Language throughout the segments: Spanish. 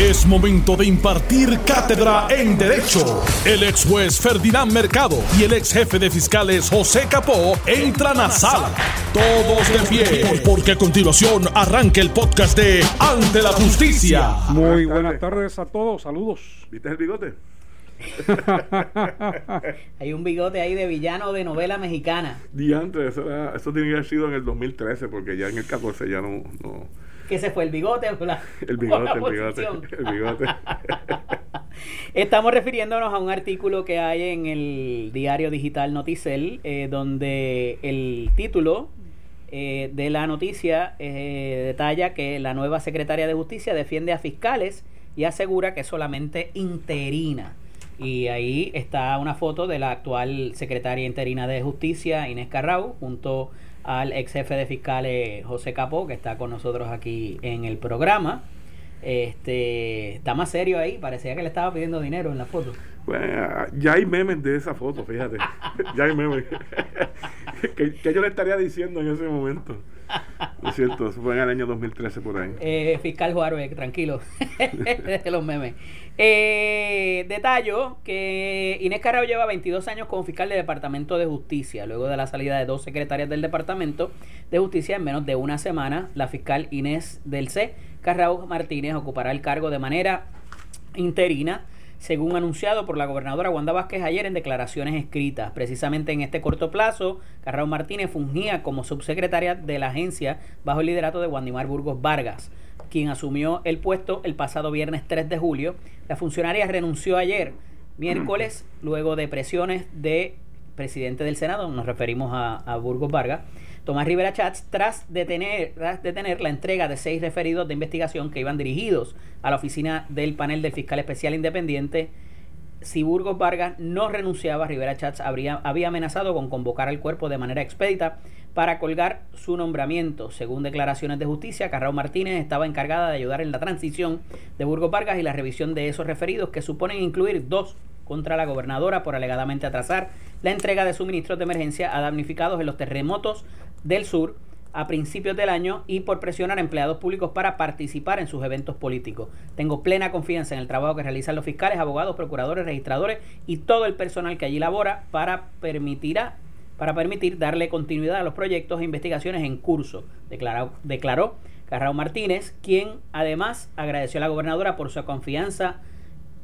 Es momento de impartir cátedra en Derecho. El ex juez Ferdinand Mercado y el ex jefe de fiscales José Capó entran a sala. Todos de pie, porque a continuación arranca el podcast de Ante la Justicia. Muy buenas tardes a todos, saludos. ¿Viste el bigote? Hay un bigote ahí de villano de novela mexicana. Diantre, eso, era- eso tiene que haber sido en el 2013, porque ya en el 14 ya no. no ¿Qué se fue? ¿El bigote o la, el bigote, la el bigote, posición? el bigote. Estamos refiriéndonos a un artículo que hay en el diario digital Noticel, eh, donde el título eh, de la noticia eh, detalla que la nueva secretaria de Justicia defiende a fiscales y asegura que es solamente interina. Y ahí está una foto de la actual secretaria interina de Justicia, Inés Carrau, junto al ex jefe de fiscales José Capó, que está con nosotros aquí en el programa. Este está más serio ahí, parecía que le estaba pidiendo dinero en la foto. Bueno, ya hay memes de esa foto, fíjate. ya hay memes. ¿Qué, qué yo le estaría diciendo en ese momento? Lo siento, eso fue en el año 2013 por ahí. Eh, fiscal Juárez, tranquilo, los memes. Eh, detallo que Inés Carrao lleva 22 años como fiscal del Departamento de Justicia. Luego de la salida de dos secretarias del Departamento de Justicia en menos de una semana, la fiscal Inés del C. Carrao Martínez ocupará el cargo de manera interina según anunciado por la gobernadora Wanda Vázquez ayer en declaraciones escritas. Precisamente en este corto plazo, Carrao Martínez fungía como subsecretaria de la agencia bajo el liderato de Wandimar Burgos Vargas, quien asumió el puesto el pasado viernes 3 de julio. La funcionaria renunció ayer, miércoles, luego de presiones de presidente del Senado, nos referimos a, a Burgos Vargas, Tomás Rivera Chats, tras detener, la entrega de seis referidos de investigación que iban dirigidos a la oficina del panel del fiscal especial independiente. Si Burgos Vargas no renunciaba, Rivera Chats habría, había amenazado con convocar al cuerpo de manera expedita para colgar su nombramiento. Según declaraciones de justicia, Carrao Martínez estaba encargada de ayudar en la transición de Burgos Vargas y la revisión de esos referidos que suponen incluir dos contra la gobernadora por alegadamente atrasar la entrega de suministros de emergencia a damnificados en los terremotos del sur a principios del año y por presionar a empleados públicos para participar en sus eventos políticos. Tengo plena confianza en el trabajo que realizan los fiscales, abogados, procuradores, registradores y todo el personal que allí labora para permitirá para permitir darle continuidad a los proyectos e investigaciones en curso, declaró, declaró Carrao Martínez, quien además agradeció a la gobernadora por su confianza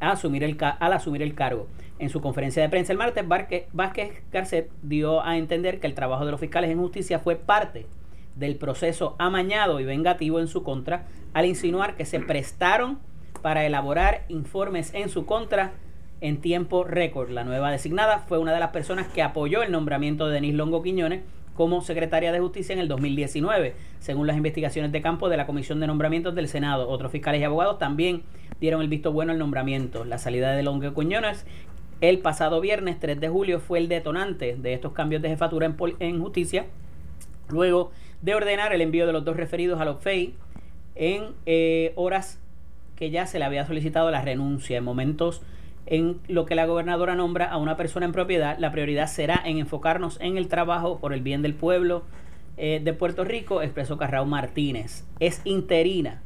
asumir el, al asumir el cargo. En su conferencia de prensa el martes, Barque- Vázquez Garcet dio a entender que el trabajo de los fiscales en justicia fue parte del proceso amañado y vengativo en su contra, al insinuar que se prestaron para elaborar informes en su contra en tiempo récord. La nueva designada fue una de las personas que apoyó el nombramiento de Denis Longo Quiñones como secretaria de Justicia en el 2019, según las investigaciones de campo de la Comisión de Nombramientos del Senado. Otros fiscales y abogados también dieron el visto bueno al nombramiento. La salida de Longo Quiñones el pasado viernes 3 de julio fue el detonante de estos cambios de jefatura en justicia, luego de ordenar el envío de los dos referidos a los FEI en eh, horas que ya se le había solicitado la renuncia. En momentos en lo que la gobernadora nombra a una persona en propiedad, la prioridad será en enfocarnos en el trabajo por el bien del pueblo eh, de Puerto Rico, expresó Carrao Martínez. Es interina.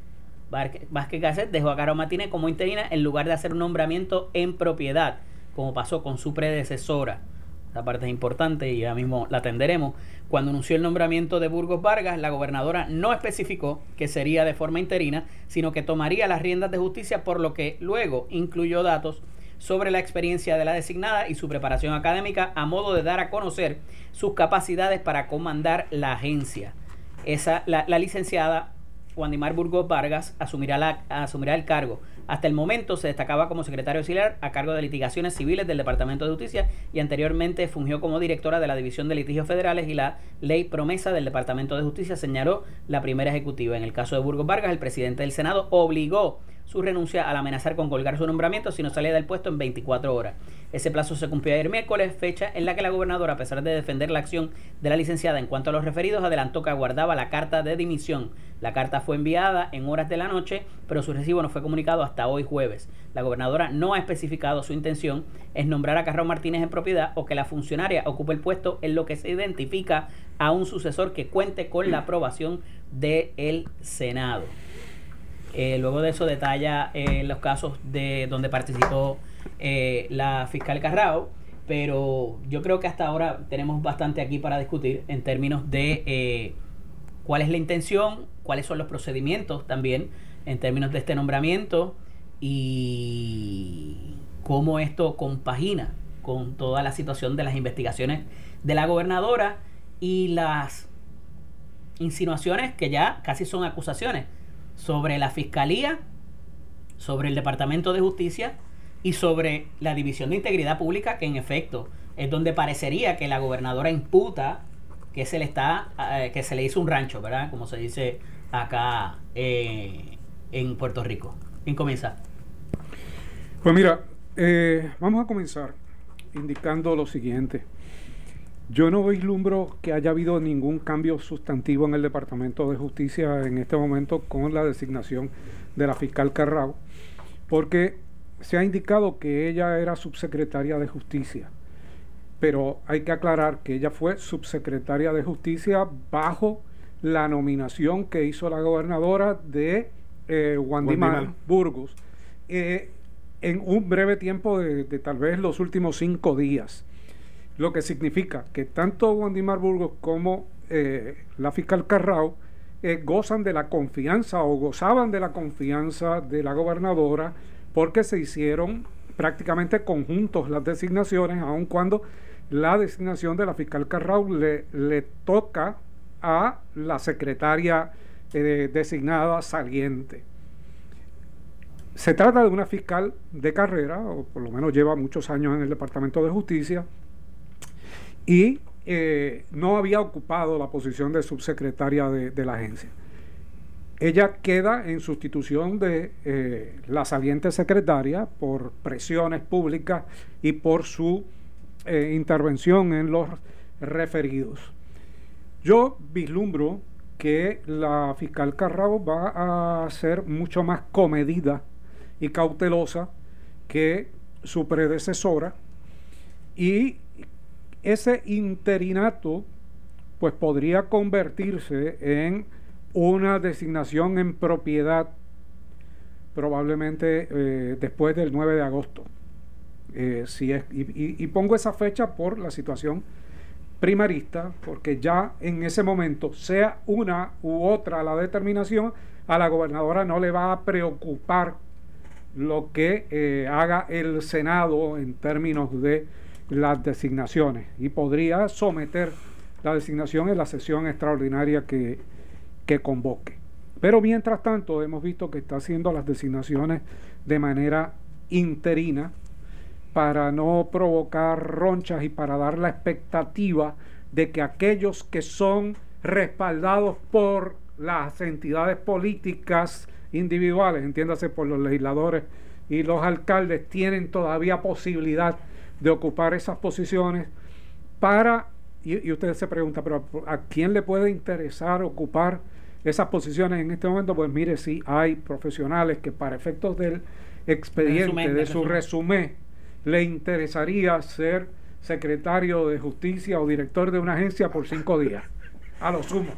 Vázquez Gasset dejó a Carrao Martínez como interina en lugar de hacer un nombramiento en propiedad, como pasó con su predecesora. Esta parte es importante y ya mismo la atenderemos. Cuando anunció el nombramiento de Burgos Vargas, la gobernadora no especificó que sería de forma interina, sino que tomaría las riendas de justicia, por lo que luego incluyó datos sobre la experiencia de la designada y su preparación académica a modo de dar a conocer sus capacidades para comandar la agencia. Esa, la, la licenciada Wandimar Burgos Vargas asumirá, la, asumirá el cargo. Hasta el momento se destacaba como secretario auxiliar a cargo de litigaciones civiles del Departamento de Justicia y anteriormente fungió como directora de la División de Litigios Federales y la Ley Promesa del Departamento de Justicia, señaló la primera ejecutiva. En el caso de Burgos Vargas, el presidente del Senado obligó su renuncia al amenazar con colgar su nombramiento si no salía del puesto en 24 horas. Ese plazo se cumplió ayer miércoles, fecha en la que la gobernadora, a pesar de defender la acción de la licenciada en cuanto a los referidos, adelantó que aguardaba la carta de dimisión. La carta fue enviada en horas de la noche, pero su recibo no fue comunicado hasta hoy jueves. La gobernadora no ha especificado su intención es nombrar a Carrón Martínez en propiedad o que la funcionaria ocupe el puesto en lo que se identifica a un sucesor que cuente con la aprobación del Senado. Eh, luego de eso detalla eh, los casos de donde participó eh, la fiscal Carrao, pero yo creo que hasta ahora tenemos bastante aquí para discutir en términos de cuál es la intención, cuáles son los procedimientos también en términos de este nombramiento y cómo esto compagina con toda la situación de las investigaciones de la gobernadora y las insinuaciones que ya casi son acusaciones sobre la Fiscalía, sobre el Departamento de Justicia y sobre la División de Integridad Pública, que en efecto es donde parecería que la gobernadora imputa que se le está eh, que se le hizo un rancho, ¿verdad? Como se dice acá eh, en Puerto Rico. ¿Quién comienza? Pues mira, eh, vamos a comenzar indicando lo siguiente. Yo no vislumbro que haya habido ningún cambio sustantivo en el Departamento de Justicia en este momento con la designación de la fiscal Carrao, porque se ha indicado que ella era subsecretaria de Justicia, pero hay que aclarar que ella fue subsecretaria de Justicia bajo la nominación que hizo la gobernadora de eh, Burgos eh, en un breve tiempo de tal vez los últimos cinco días lo que significa que tanto Wandimar Burgos como eh, la fiscal Carrao eh, gozan de la confianza o gozaban de la confianza de la gobernadora porque se hicieron prácticamente conjuntos las designaciones, aun cuando la designación de la fiscal Carrao le, toca a la secretaria eh, designada saliente. Se trata de una fiscal de carrera, o por lo menos lleva muchos años en el Departamento de Justicia, y eh, no había ocupado la posición de subsecretaria de, la agencia. Ella queda en sustitución de eh, la saliente secretaria por presiones públicas y por su eh, intervención en los referidos. Yo vislumbro que la fiscal Carrabo va a ser mucho más comedida y cautelosa que su predecesora y ese interinato pues podría convertirse en una designación en propiedad probablemente eh, después del 9 de agosto. Eh, si es, y, pongo esa fecha por la situación primarista, porque ya en ese momento, sea una u otra la determinación, a la gobernadora no le va a preocupar lo que eh, haga el Senado en términos de las designaciones y podría someter la designación en la sesión extraordinaria que, que convoque. Pero mientras tanto hemos visto que está haciendo las designaciones de manera interina para no provocar ronchas y para dar la expectativa de que aquellos que son respaldados por las entidades políticas individuales, entiéndase por los legisladores y los alcaldes, tienen todavía posibilidad de ocupar esas posiciones para, y, y usted se pregunta, pero ¿a quién le puede interesar ocupar esas posiciones en este momento? Pues mire, sí hay profesionales que para efectos del expediente, de su resumen, le interesaría ser secretario de justicia o director de una agencia por cinco días, a lo sumo.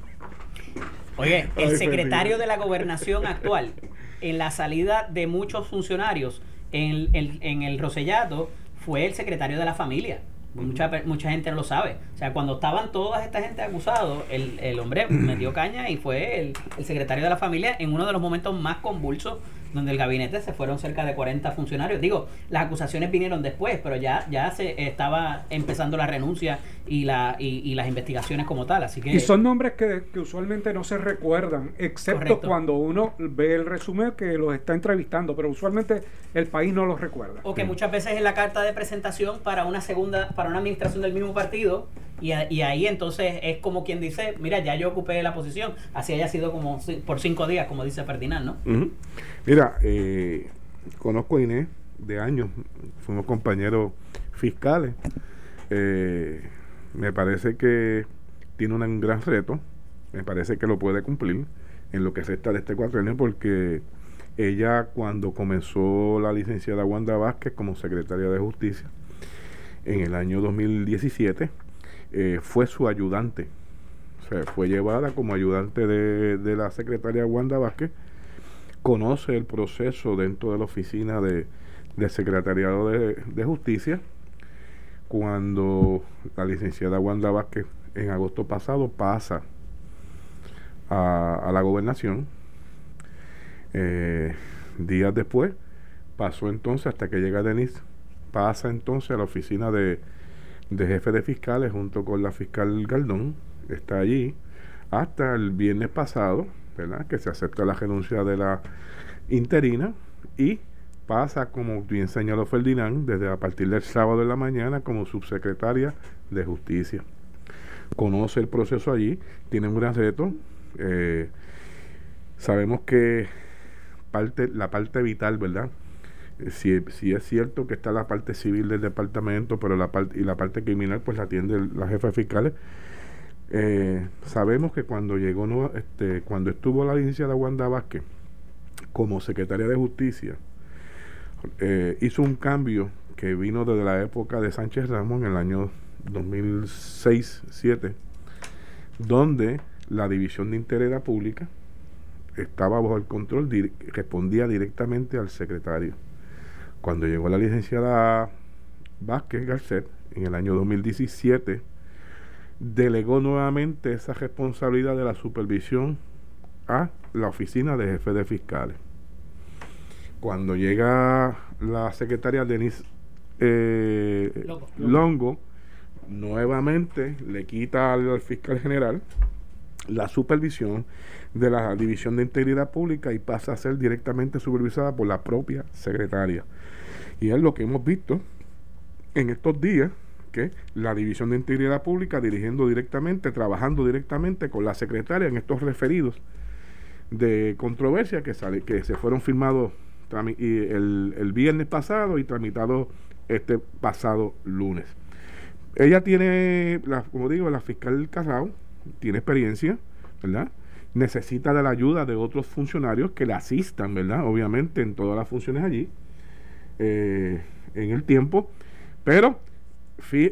Oye, el secretario de la gobernación actual, en la salida de muchos funcionarios en, en el Rosellato, fue el secretario de la familia. Mucha, mucha gente no lo sabe. O sea, cuando estaban toda esta gente acusados, el, el hombre metió caña y fue el, el, secretario de la familia en uno de los momentos más convulsos donde el gabinete se fueron cerca de 40 funcionarios. Digo, las acusaciones vinieron después, pero ya, ya se estaba empezando la renuncia y, la, y, las investigaciones como tal. Así que, y son nombres que, usualmente no se recuerdan, excepto cuando uno ve el resumen que los está entrevistando, pero usualmente el país no los recuerda. O que muchas veces en la carta de presentación para una segunda, para una administración del mismo partido, y, ahí entonces es como quien dice, mira, ya yo ocupé la posición, así haya sido como por cinco días, como dice Ferdinand, ¿no? Mira, eh, conozco a Inés de años, fuimos compañeros fiscales. Eh, me parece que tiene un gran reto, me parece que lo puede cumplir en lo que se está de este años porque ella cuando comenzó la licenciada Wanda Vázquez como secretaria de Justicia en el año 2017, eh, fue su ayudante. O sea, fue llevada como ayudante de, de la secretaria Wanda Vázquez conoce el proceso dentro de la oficina de, del Secretariado de, de Justicia cuando la licenciada Wanda Vázquez en agosto pasado pasa a, la gobernación. Eh, días después pasó entonces hasta que llega Denise, pasa entonces a la oficina de, de jefe de fiscales junto con la fiscal Galdón, está allí hasta el viernes pasado, ¿verdad? Que se acepta la renuncia de la interina y pasa, como bien señaló Ferdinand, desde a partir del sábado de la mañana como subsecretaria de Justicia. Conoce el proceso allí, tiene un gran reto. Eh, sabemos que parte, la parte vital, ¿verdad? Eh, si, si, es cierto que está la parte civil del departamento, pero la parte y la parte criminal pues la atiende la jefa de fiscales. Eh, sabemos que cuando llegó, este, cuando estuvo la licenciada Wanda Vázquez como secretaria de Justicia, eh, hizo un cambio que vino desde la época de Sánchez Ramos en el año 2006-7, donde la División de Integridad Pública estaba bajo el control, respondía directamente al secretario. Cuando llegó la licenciada Vázquez Garcet en el año 2017, delegó nuevamente esa responsabilidad de la supervisión a la oficina de jefe de fiscales. Cuando llega la secretaria Denise eh, Longo, nuevamente le quita al, fiscal general la supervisión de la División de Integridad Pública y pasa a ser directamente supervisada por la propia secretaria. Y es lo que hemos visto en estos días, que la División de Integridad Pública dirigiendo directamente, trabajando directamente con la secretaria en estos referidos de controversia que, sale, que se fueron firmados el, el viernes pasado y tramitado este pasado lunes. Ella tiene, la, como digo, la fiscal Carrao, tiene experiencia, ¿verdad? Necesita de la ayuda de otros funcionarios que le asistan, ¿verdad? Obviamente en todas las funciones allí, eh, en el tiempo. Pero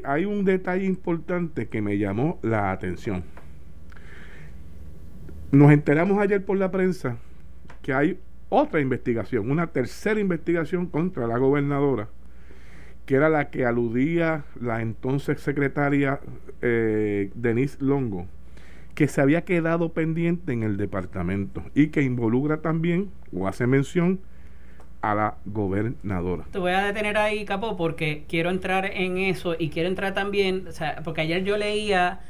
hay un detalle importante que me llamó la atención. Nos enteramos ayer por la prensa que hay otra investigación, una tercera investigación contra la gobernadora, que era la que aludía la entonces secretaria eh, Denise Longo, que se había quedado pendiente en el departamento y que involucra también o hace mención a la gobernadora. Te voy a detener ahí, Capo, porque quiero entrar en eso y quiero entrar también, o sea, porque ayer yo leía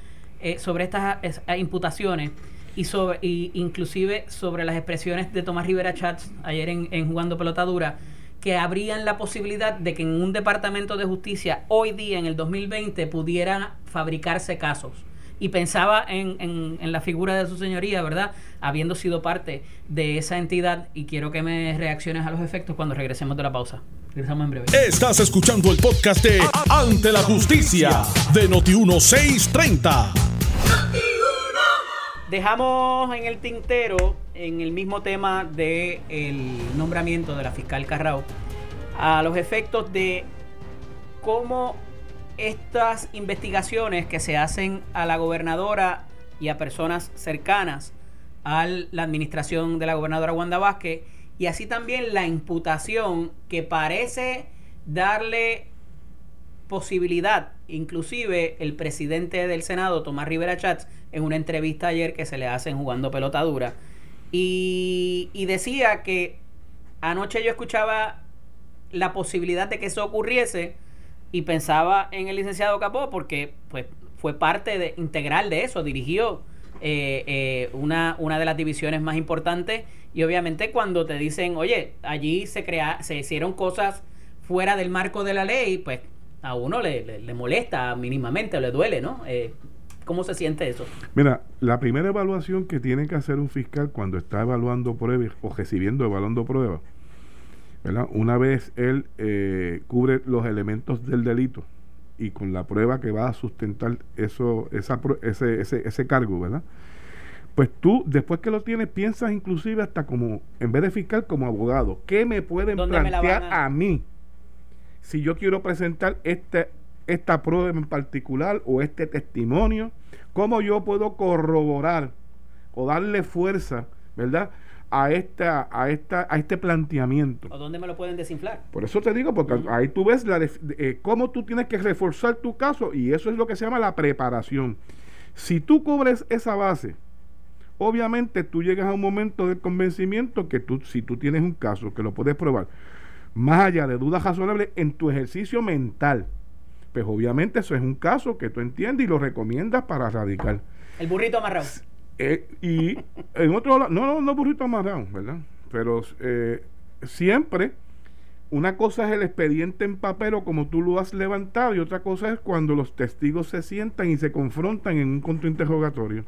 eh, sobre estas imputaciones y sobre y inclusive sobre las expresiones de Tomás Rivera Chats ayer en, en Jugando Pelotadura que abrían la posibilidad de que en un departamento de justicia hoy día, en el 2020, pudieran fabricarse casos. Y pensaba en, en, en, la figura de su señoría, ¿verdad? Habiendo sido parte de esa entidad. Y quiero que me reacciones a los efectos cuando regresemos de la pausa. Regresamos en breve. Estás escuchando el podcast de Ante la Justicia de Noti1630. Dejamos en el tintero, en el mismo tema del el nombramiento de la fiscal Carrao, a los efectos de cómo estas investigaciones que se hacen a la gobernadora y a personas cercanas a la administración de la gobernadora Wanda Vázquez y así también la imputación que parece darle posibilidad, inclusive el presidente del Senado, Tomás Rivera Chats, en una entrevista ayer que se le hacen jugando pelota dura, y, decía que anoche yo escuchaba la posibilidad de que eso ocurriese y pensaba en el licenciado Capó porque pues fue parte de, integral de eso, dirigió eh, eh, una, una de las divisiones más importantes y obviamente cuando te dicen, oye, allí se, crea, se hicieron cosas fuera del marco de la ley, pues a uno le, le, molesta mínimamente o le duele, ¿no? Eh, ¿Cómo se siente eso? Mira, la primera evaluación que tiene que hacer un fiscal cuando está evaluando pruebas o recibiendo evaluando pruebas, ¿verdad? Una vez él eh, cubre los elementos del delito y con la prueba que va a sustentar eso, esa, ese, ese, ese cargo, ¿verdad? Pues tú, después que lo tienes, piensas inclusive hasta como, en vez de fiscal, como abogado. ¿Qué me pueden plantear a mí? si yo quiero presentar este, esta prueba en particular o este testimonio, cómo yo puedo corroborar o darle fuerza, ¿verdad? A esta, a esta, a este planteamiento. ¿O dónde me lo pueden desinflar? Por eso te digo, porque ahí tú ves la eh, cómo tú tienes que reforzar tu caso y eso es lo que se llama la preparación. Si tú cubres esa base, obviamente tú llegas a un momento de convencimiento que tú, si tú tienes un caso que lo puedes probar, más allá de dudas razonables en tu ejercicio mental, pues obviamente eso es un caso que tú entiendes y lo recomiendas para radicar. El burrito amarrado. Eh, y en otro lado, no, no, no burrito amarrado, ¿verdad? Pero eh, siempre una cosa es el expediente en papel o como tú lo has levantado y otra cosa es cuando los testigos se sientan y se confrontan en un contrainterrogatorio.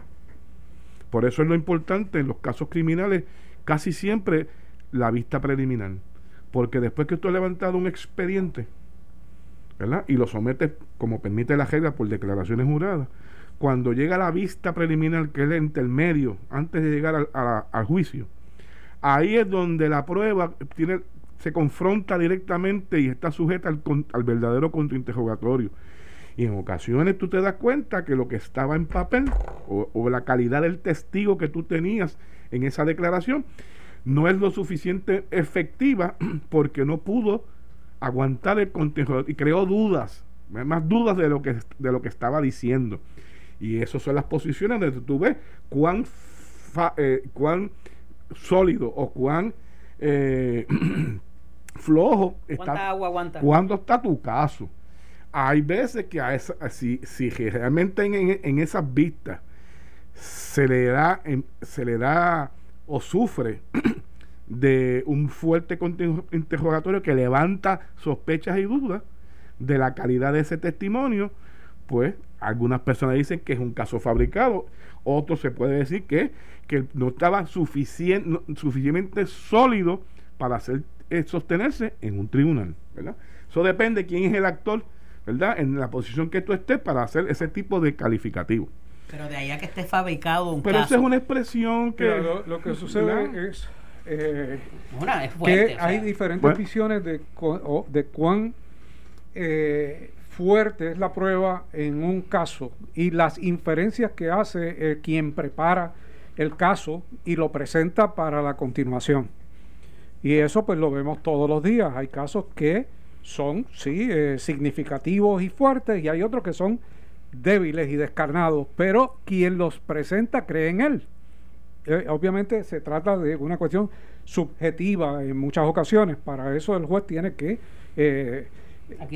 Por eso es lo importante en los casos criminales, casi siempre la vista preliminar. Porque después que tú has levantado un expediente, ¿verdad? Y lo sometes, como permite la regla, por declaraciones juradas, cuando llega la vista preliminar, que es el intermedio, antes de llegar al, juicio, ahí es donde la prueba se confronta directamente y está sujeta al, verdadero contrainterrogatorio. Y en ocasiones tú te das cuenta que lo que estaba en papel o, o, la calidad del testigo que tú tenías en esa declaración no es lo suficiente efectiva porque no pudo aguantar el contenido y creó dudas, más dudas de lo que, de lo que estaba diciendo. Y esas son las posiciones donde tú ves cuán, eh, cuán sólido o cuán eh, flojo está, agua aguanta? cuando está tu caso. Hay veces que a esa, si, si realmente en, en, esas vistas se le da, se le da o sufre de un fuerte interrogatorio que levanta sospechas y dudas de la calidad de ese testimonio, pues algunas personas dicen que es un caso fabricado, otros se puede decir que, que no estaba suficien, suficientemente sólido para hacer, eh, sostenerse en un tribunal, ¿verdad? Eso depende de quién es el actor, ¿verdad? En la posición que tú estés para hacer ese tipo de calificativo. Pero de ahí a que esté fabricado un Pero esa es una expresión que... lo, que sucede es... Eh, que hay diferentes visiones de, de cuán eh, fuerte es la prueba en un caso y las inferencias que hace eh, quien prepara el caso y lo presenta para la continuación. Y eso pues lo vemos todos los días. Hay casos que son, sí, significativos y fuertes y hay otros que son débiles y descarnados, pero quien los presenta cree en él. Eh, obviamente se trata de una cuestión subjetiva en muchas ocasiones. Para eso el juez tiene que eh,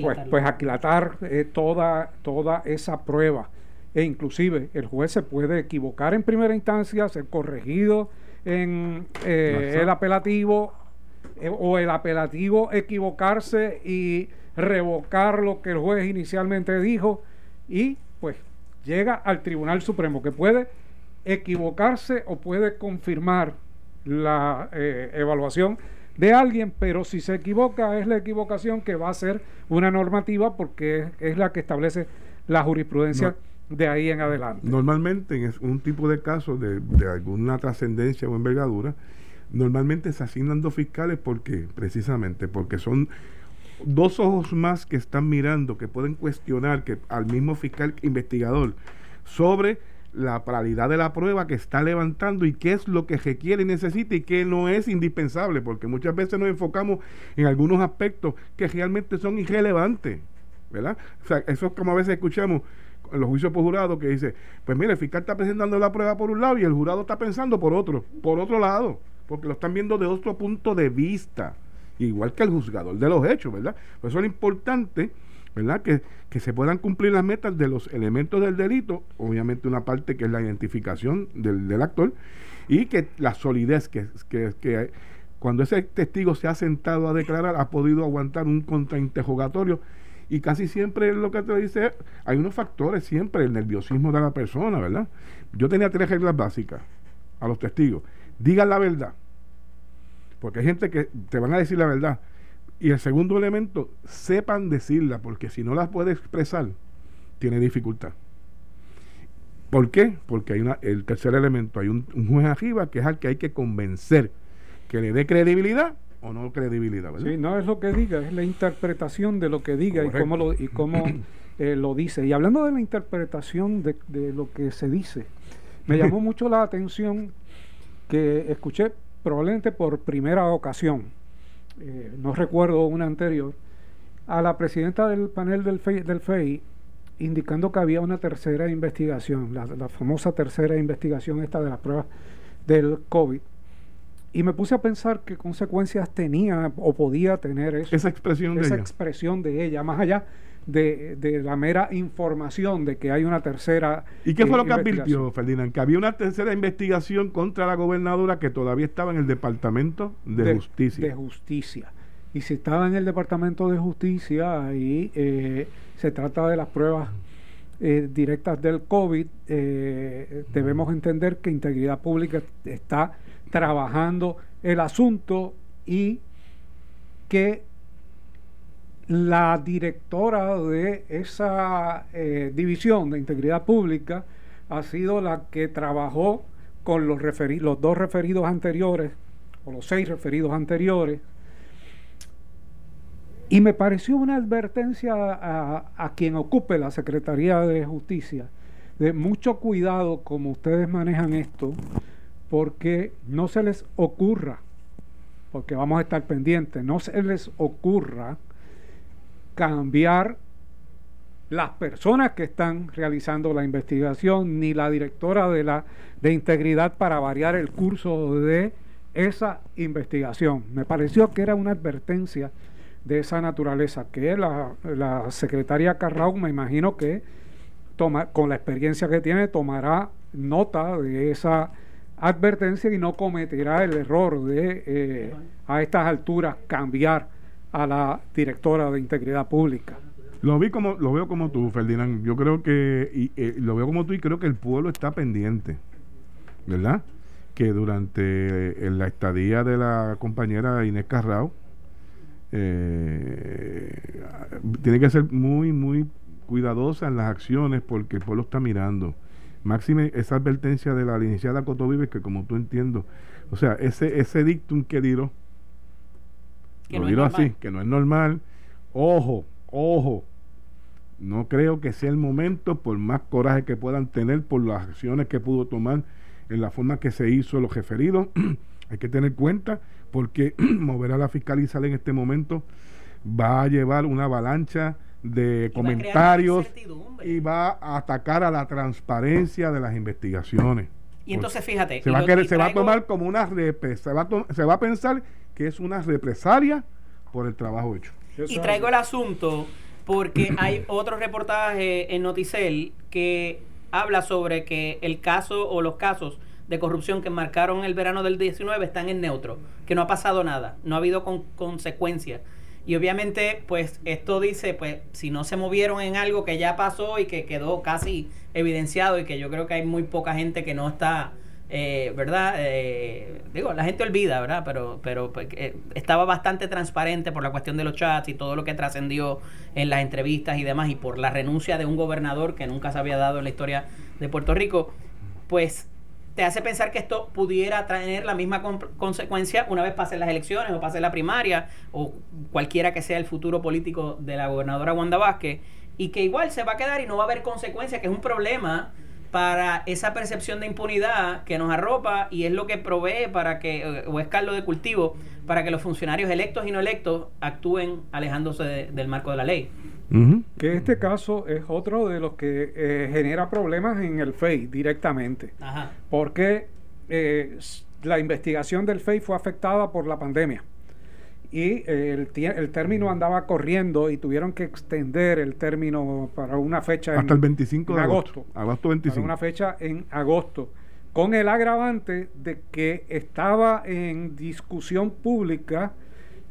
pues, pues, aquilatar eh, toda, toda esa prueba. E inclusive el juez se puede equivocar en primera instancia, ser corregido en el apelativo o el apelativo equivocarse y revocar lo que el juez inicialmente dijo. Y pues llega al Tribunal Supremo que puede equivocarse o puede confirmar la eh, evaluación de alguien, pero si se equivoca es la equivocación que va a ser una normativa porque es, la que establece la jurisprudencia de ahí en adelante. Normalmente en un tipo de caso de, de alguna trascendencia o envergadura, normalmente se asignan dos fiscales porque precisamente porque son dos ojos más que están mirando, que pueden cuestionar que al mismo fiscal investigador sobre la paralidad de la prueba que está levantando y qué es lo que requiere y necesita y qué no es indispensable, porque muchas veces nos enfocamos en algunos aspectos que realmente son irrelevantes, ¿verdad? O sea, eso es como a veces escuchamos en los juicios por jurado que dice, pues mire, el fiscal está presentando la prueba por un lado y el jurado está pensando por otro, por otro lado, porque lo están viendo de otro punto de vista, igual que el juzgador de los hechos, ¿verdad? Por eso es importante ¿verdad? Que, se puedan cumplir las metas de los elementos del delito, obviamente una parte que es la identificación del, actor, y que la solidez, que, que, cuando ese testigo se ha sentado a declarar, ha podido aguantar un contrainterrogatorio, y casi siempre lo que te dice, hay unos factores siempre, el nerviosismo de la persona, ¿verdad? Yo tenía tres reglas básicas a los testigos. Digan la verdad, porque hay gente que te van a decir la verdad, y el segundo elemento, sepan decirla, porque si no las puede expresar, tiene dificultad. ¿Por qué? Porque hay una, el tercer elemento, hay un, juez arriba que es al que hay que convencer que le dé credibilidad o no credibilidad. ¿verdad? Sí, no es lo que diga, es la interpretación de lo que diga y cómo lo, y cómo, eh, lo dice. Y hablando de la interpretación de, de lo que se dice, me llamó mucho la atención que escuché probablemente por primera ocasión, eh, no recuerdo una anterior, a la presidenta del panel del FEI, del FEI indicando que había una tercera investigación, la, la famosa tercera investigación esta de las pruebas del COVID. Y me puse a pensar qué consecuencias tenía o podía tener eso, Esa expresión de esa ella. expresión de ella, más allá de, de la mera información de que hay una tercera. ¿Y qué fue eh, lo que advirtió. Ferdinand? Que había una tercera investigación contra la gobernadora que todavía estaba en el Departamento de, Justicia. de Justicia. Y si estaba en el Departamento de Justicia, ahí eh, se trata de las pruebas eh, directas del COVID, eh, debemos entender que Integridad Pública está trabajando el asunto y que la directora de esa eh, división de integridad pública ha sido la que trabajó con los, dos referidos anteriores, o los seis referidos anteriores, y me pareció una advertencia a, a quien ocupe la Secretaría de Justicia de mucho cuidado como ustedes manejan esto, porque no se les ocurra, porque vamos a estar pendientes, no se les ocurra cambiar las personas que están realizando la investigación, ni la directora de la de integridad para variar el curso de esa investigación. Me pareció que era una advertencia de esa naturaleza, que la, la secretaria Carrao me imagino que toma, con la experiencia que tiene tomará nota de esa advertencia y no cometerá el error de eh, a estas alturas cambiar a la directora de integridad pública. Lo vi como lo veo como tú, Ferdinand. Yo creo que y, eh, lo veo como tú y creo que el pueblo está pendiente, ¿verdad? Que durante eh, la estadía de la compañera Inés Carrao eh, tiene que ser muy muy cuidadosa en las acciones porque el pueblo está mirando. Máxime esa advertencia de la licenciada Coto Vives que como tú entiendo, o sea, ese ese dictum que diró Que lo no normal. así, que no es normal. Ojo, ojo. No creo que sea el momento, por más coraje que puedan tener por las acciones que pudo tomar en la forma que se hizo los referidos. Hay que tener cuenta porque mover a la fiscalizar en este momento va a llevar una avalancha de Y comentarios y va a atacar a la transparencia de las investigaciones. Y entonces fíjate. Se va, a lo- querer- y se va a traigo- tomar como una se va, a to- se va a pensar que es una represalia por el trabajo hecho. Y traigo el asunto porque hay otro reportaje en Noticel que habla sobre que el caso o los casos de corrupción que marcaron el verano del 19 están en neutro, que no ha pasado nada, no ha habido con- consecuencias. Y obviamente, pues esto dice, pues si no se movieron en algo que ya pasó y que quedó casi evidenciado y que yo creo que hay muy poca gente que no está, eh, ¿verdad? Eh, digo, la gente olvida, ¿verdad? Pero, pero pues, eh, estaba bastante transparente por la cuestión de los chats y todo lo que trascendió en las entrevistas y demás y por la renuncia de un gobernador que nunca se había dado en la historia de Puerto Rico, pues te hace pensar que esto pudiera tener la misma con- consecuencia una vez pasen las elecciones o pase la primaria o cualquiera que sea el futuro político de la gobernadora Wanda Vázquez y que igual se va a quedar y no va a haber consecuencia, que es un problema para esa percepción de impunidad que nos arropa y es lo que provee para que, eh, o es caldo de cultivo, para que los funcionarios electos y no electos actúen alejándose de- del marco de la ley. Que este caso es otro de los que eh, genera problemas en el FEI directamente, Ajá. porque eh, la investigación del FEI fue afectada por la pandemia y eh, el, término andaba corriendo y tuvieron que extender el término para una fecha en- Hasta el 25 de en agosto. agosto. Agosto para 25. una fecha en agosto, con el agravante de que estaba en discusión pública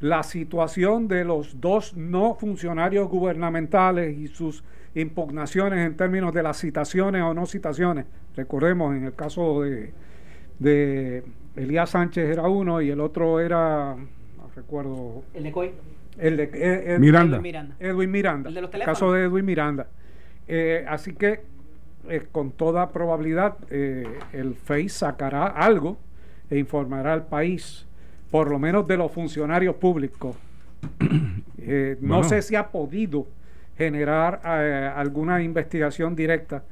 la situación de los dos no funcionarios gubernamentales y sus impugnaciones en términos de las citaciones o no citaciones. Recordemos, en el caso de, de Elías Sánchez era uno y el otro era, no recuerdo, El de COI. el de eh, eh, Miranda. Edwin Miranda. Edwin Miranda. El de los el teléfonos. caso de Edwin Miranda. Eh, así que, eh, con toda probabilidad, eh, el FEI sacará algo e informará al país, por lo menos de los funcionarios públicos. Eh, no sé si ha podido generar eh, alguna investigación directa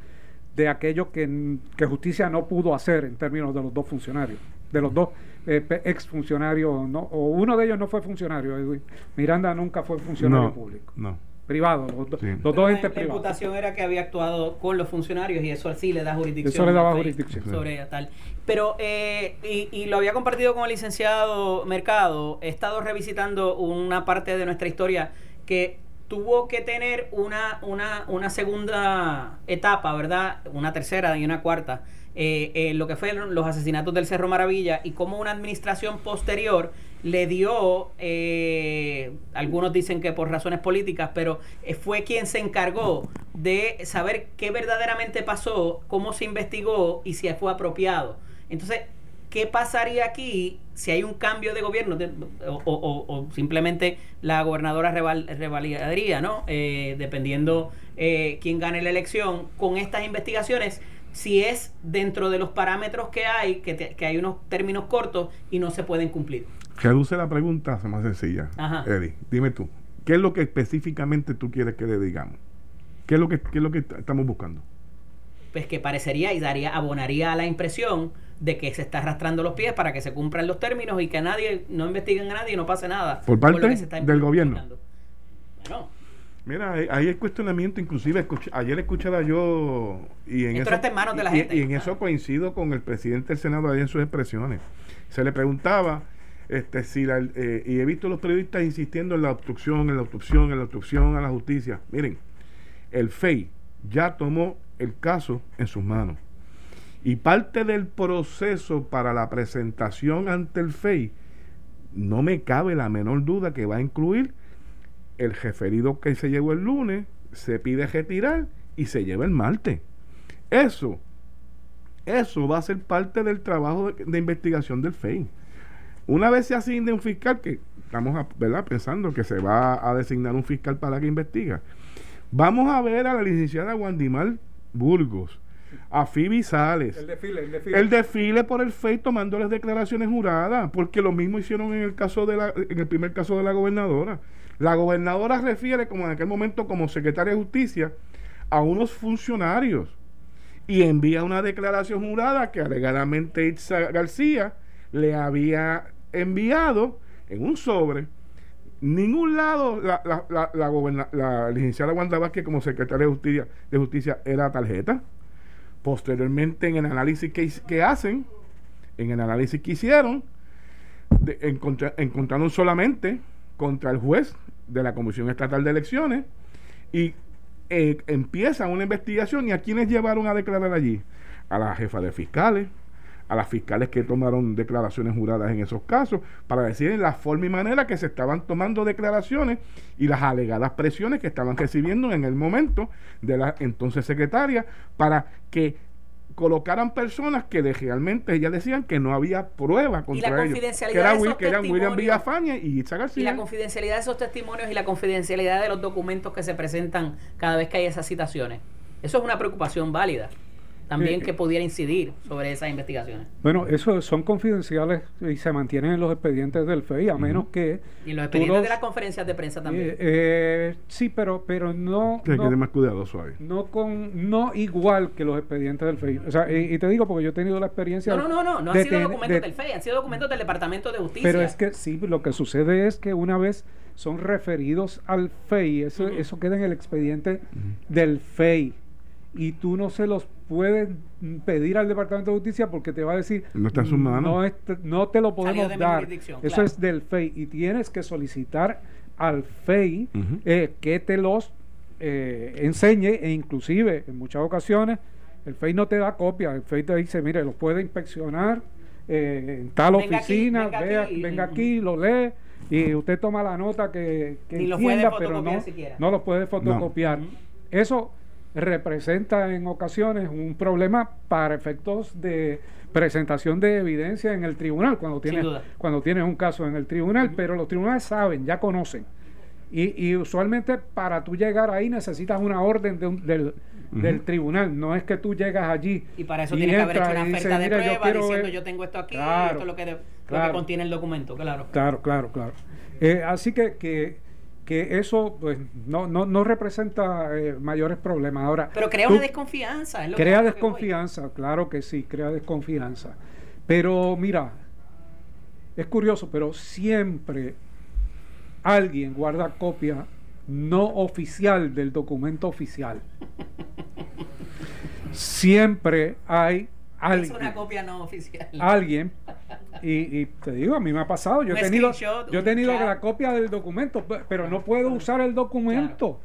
de aquello que, que justicia no pudo hacer en términos de los dos funcionarios, de los dos exfuncionarios, no, o uno de ellos no fue funcionario, Edwin. Miranda nunca fue funcionario No, público. no. Privado, los, Sí. los Pero dos la- entes La privados. imputación era que había actuado con los funcionarios y eso sí le da jurisdicción. Eso le daba jurisdicción. Sobre tal. Pero, eh, y, y lo había compartido con el licenciado Mercado, he estado revisitando una parte de nuestra historia que tuvo que tener una, una, una segunda etapa, ¿verdad? Una tercera y una cuarta. eh, en lo que fueron los asesinatos del Cerro Maravilla y cómo una administración posterior le dio, eh, algunos dicen que por razones políticas, pero eh, fue quien se encargó de saber qué verdaderamente pasó, cómo se investigó y si fue apropiado. Entonces, ¿qué pasaría aquí si hay un cambio de gobierno o simplemente la gobernadora reval- revalidaría, ¿no? Eh, dependiendo eh, quién gane la elección con estas investigaciones, si es dentro de los parámetros que hay, que, te- que hay unos términos cortos y no se pueden cumplir. Reduce la pregunta, hace más sencilla. Ajá. Eddie, dime tú, ¿qué es lo que específicamente tú quieres que le digamos? ¿Qué es lo que, qué es lo que estamos buscando? Pues que parecería y daría, abonaría a la impresión de que se está arrastrando los pies para que se cumplan los términos y que nadie, no investiguen a nadie y no pase nada. Por parte del gobierno. Bueno, Mira, ahí hay cuestionamiento, inclusive ayer escuchaba yo y en Esto eso, en manos de la y- gente. y en eso coincido con el presidente del Senado ahí en sus expresiones. Se le preguntaba este si eh, y he visto los periodistas insistiendo en la obstrucción, en la obstrucción, en la obstrucción a la justicia. Miren, el FEI ya tomó el caso en sus manos. Y parte del proceso para la presentación ante el FEI, no me cabe la menor duda que va a incluir el referido que se llevó el lunes, se pide retirar y se lleva el martes. Eso, eso va a ser parte del trabajo de investigación del FEI. Una vez se asigne un fiscal, que estamos a- ¿verdad? pensando que se va a designar un fiscal para que investiga, vamos a ver a la licenciada Wandimar Burgos, a Phoebe Sales, El desfile, el desfile. el desfile por el FEI tomando las declaraciones juradas, porque lo mismo hicieron en el caso de la, en el primer caso de la gobernadora. La gobernadora refiere como en aquel momento como secretaria de justicia a unos funcionarios y envía una declaración jurada que alegadamente Itza García le había enviado en un sobre. Ningún lado la, la, la, la, goberna- la licenciada Wanda Vázquez como secretaria de justicia, de justicia era tarjeta. Posteriormente en el análisis que, que hacen, en el análisis que hicieron, de- encontra- encontraron solamente contra el juez de la Comisión Estatal de Elecciones y eh, empiezan una investigación y a quienes llevaron a declarar allí a la jefa de fiscales a las fiscales que tomaron declaraciones juradas en esos casos para decir en la forma y manera que se estaban tomando declaraciones y las alegadas presiones que estaban recibiendo en el momento de la entonces secretaria para que colocaran personas que de- realmente ellas decían que no había prueba contra ellos confidencialidad que, era de Will- esos que eran William testimonios. Villafaña y Itza y García la confidencialidad de esos testimonios y la confidencialidad de los documentos que se presentan cada vez que hay esas citaciones. Eso es una preocupación válida. También Sí. que pudiera incidir sobre esas investigaciones. Bueno, eso son confidenciales y se mantienen en los expedientes del FEI, a menos que... Y en los expedientes los- de las conferencias de prensa también. Eh, eh, sí, pero, pero no... que hay que no- más cuidadoso ahí no con no igual que los expedientes del FEI. O sea, y, y te digo porque yo he tenido la experiencia no, no, no, no, no han sido ten- documentos de- del FEI, han sido documentos del Departamento de Justicia. Pero es que sí, lo que sucede es que una vez son referidos al FEI, eso, eso queda en el expediente del FEI. Y tú no se los puedes mm, pedir al Departamento de Justicia porque te va a decir No está en sus manos. No, es- no te lo podemos de dar. Eso claro. es del FEI. Y tienes que solicitar al FEI eh, que te los eh, enseñe e inclusive en muchas ocasiones el FEI no te da copia, el FEI te dice, mire, lo puede inspeccionar eh, en tal Venga aquí, oficina, venga vea- aquí venga aquí, lo lee y usted toma la nota que, que Ni lo puede entienda, pero fotocopiar no, siquiera. no lo puede fotocopiar. Eso representa en ocasiones un problema para efectos de presentación de evidencia en el tribunal cuando tienes, cuando tienes un caso en el tribunal, pero los tribunales saben, ya conocen. Y, y usualmente para tú llegar ahí necesitas una orden de un- del, del tribunal, no es que tú llegas allí. Y para eso tiene que haber hecho una y oferta de "Mira, yo prueba quiero diciendo ver". yo tengo esto aquí, Claro, esto es lo que, de- lo que contiene el documento, claro. Claro, claro, claro. Eh, así que, que, que eso pues no, no, no representa eh, mayores problemas. Ahora, Pero crea una desconfianza. Es lo que- Crea que desconfianza, claro que sí, crea desconfianza. Pero mira, es curioso, pero siempre alguien guarda copia no oficial del documento oficial. Siempre hay alguien. Es una copia no oficial. Alguien. Y, y te digo, a mí me ha pasado. Yo Un he tenido, yo he tenido la copia del documento, pe- pero no puedo usar el documento.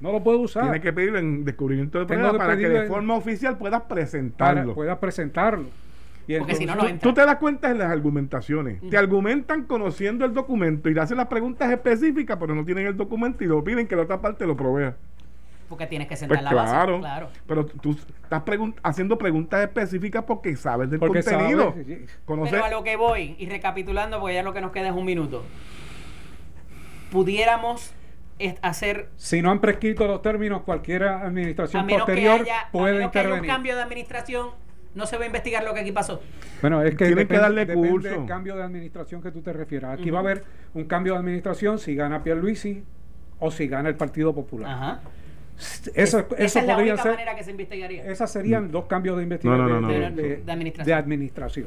No lo puedo usar. Tienes que pedirlo en descubrimiento de prueba para que de en- forma oficial puedas para presentarlo. pueda presentarlo. Y Porque si no, entonces- no entra. Tú te das cuenta en las argumentaciones. Te argumentan conociendo el documento y le hacen las preguntas específicas, pero no tienen el documento y lo piden que la otra parte lo provea. Porque tienes que sentar Pues la base. claro, Claro. pero tú estás pregun- haciendo preguntas específicas porque sabes del Porque contenido. sabes, Pero a lo que voy, y recapitulando, porque ya lo que nos queda es un minuto. Pudiéramos hacer, Si no han prescrito los términos, cualquier a administración menos que posterior haya, a puede menos que haya un intervenir. cambio de administración, no se va a investigar lo que aquí pasó. Bueno, es que Tienen que darle depende curso. del cambio de administración que tú te refieras. Aquí va a haber un cambio de administración si gana Pierluisi o si gana el Partido Popular. Ajá. Eso, esa eso es la podría única ser. manera que se investigaría. Esas serían dos cambios de investigación No, no, no, de, no. de- De- de administración. de administración.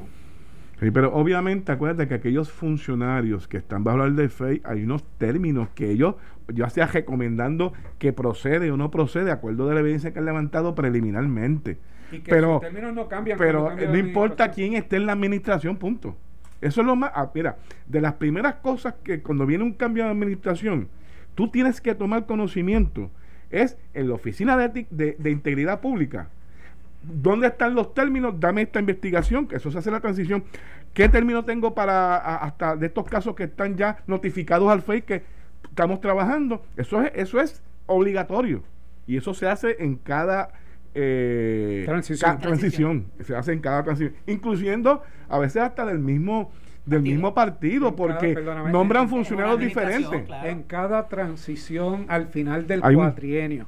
Sí, pero obviamente acuérdate que aquellos funcionarios que están bajo el de FEI hay unos términos que ellos, ya sea recomendando que procede o no procede, de acuerdo de la evidencia que han levantado preliminarmente. Y que Pero, términos no cambian. pero cambia no importa quién esté en la administración, punto. Eso es lo más. ah, mira, de las primeras cosas que cuando viene un cambio de administración, tú tienes que tomar conocimiento, es en la Oficina de, de, de Integridad Pública. ¿Dónde están los términos? Dame esta investigación, que eso se hace la transición. ¿Qué término tengo para a- hasta de estos casos que están ya notificados al FEI que estamos trabajando? Eso es, eso es obligatorio. Y eso se hace en cada eh, Transición. ca- transición. Se hace en cada transición. Incluyendo a veces hasta del mismo del mismo partido, En porque nombran funcionarios diferentes. claro. En cada transición al final del Hay un- cuatrienio.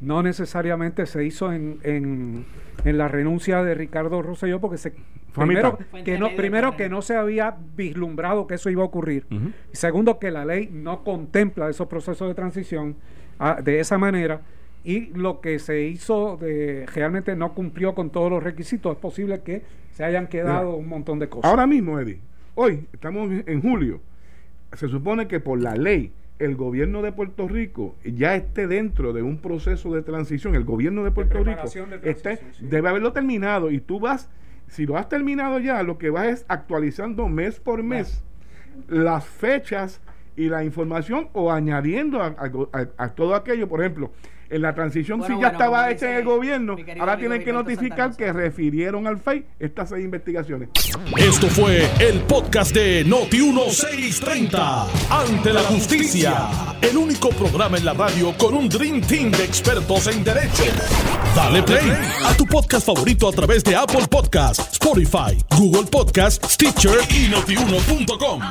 No necesariamente se hizo en, en, en la renuncia de Ricardo Rosselló porque se primero, que no, primero que no se había vislumbrado que eso iba a ocurrir. Y segundo, que la ley no contempla esos procesos de transición ah, de esa manera. Y lo que se hizo de, realmente no cumplió con todos los requisitos. Es posible que se hayan quedado Mira, un montón de cosas. Ahora mismo, Eddie, hoy estamos en julio. Se supone que por la ley el gobierno de Puerto Rico ya esté dentro de un proceso de transición. El gobierno de Puerto Rico preparación de esté- transición, sí. debe haberlo terminado y tú vas, si lo has terminado ya, lo que vas es actualizando mes por mes las fechas y la información o añadiendo a, a- a- a todo aquello. Por ejemplo, en la transición Bueno, si ya bueno, estaba hecha en el gobierno, ahora tienen que notificar que refirieron al FEI estas seis investigaciones. Esto fue el podcast de Noti1630. Ante la justicia. El único programa en la radio con un Dream Team de expertos en derecho. Dale play a tu podcast favorito a través de Apple Podcasts, Spotify, Google Podcasts, Stitcher y notiuno.com.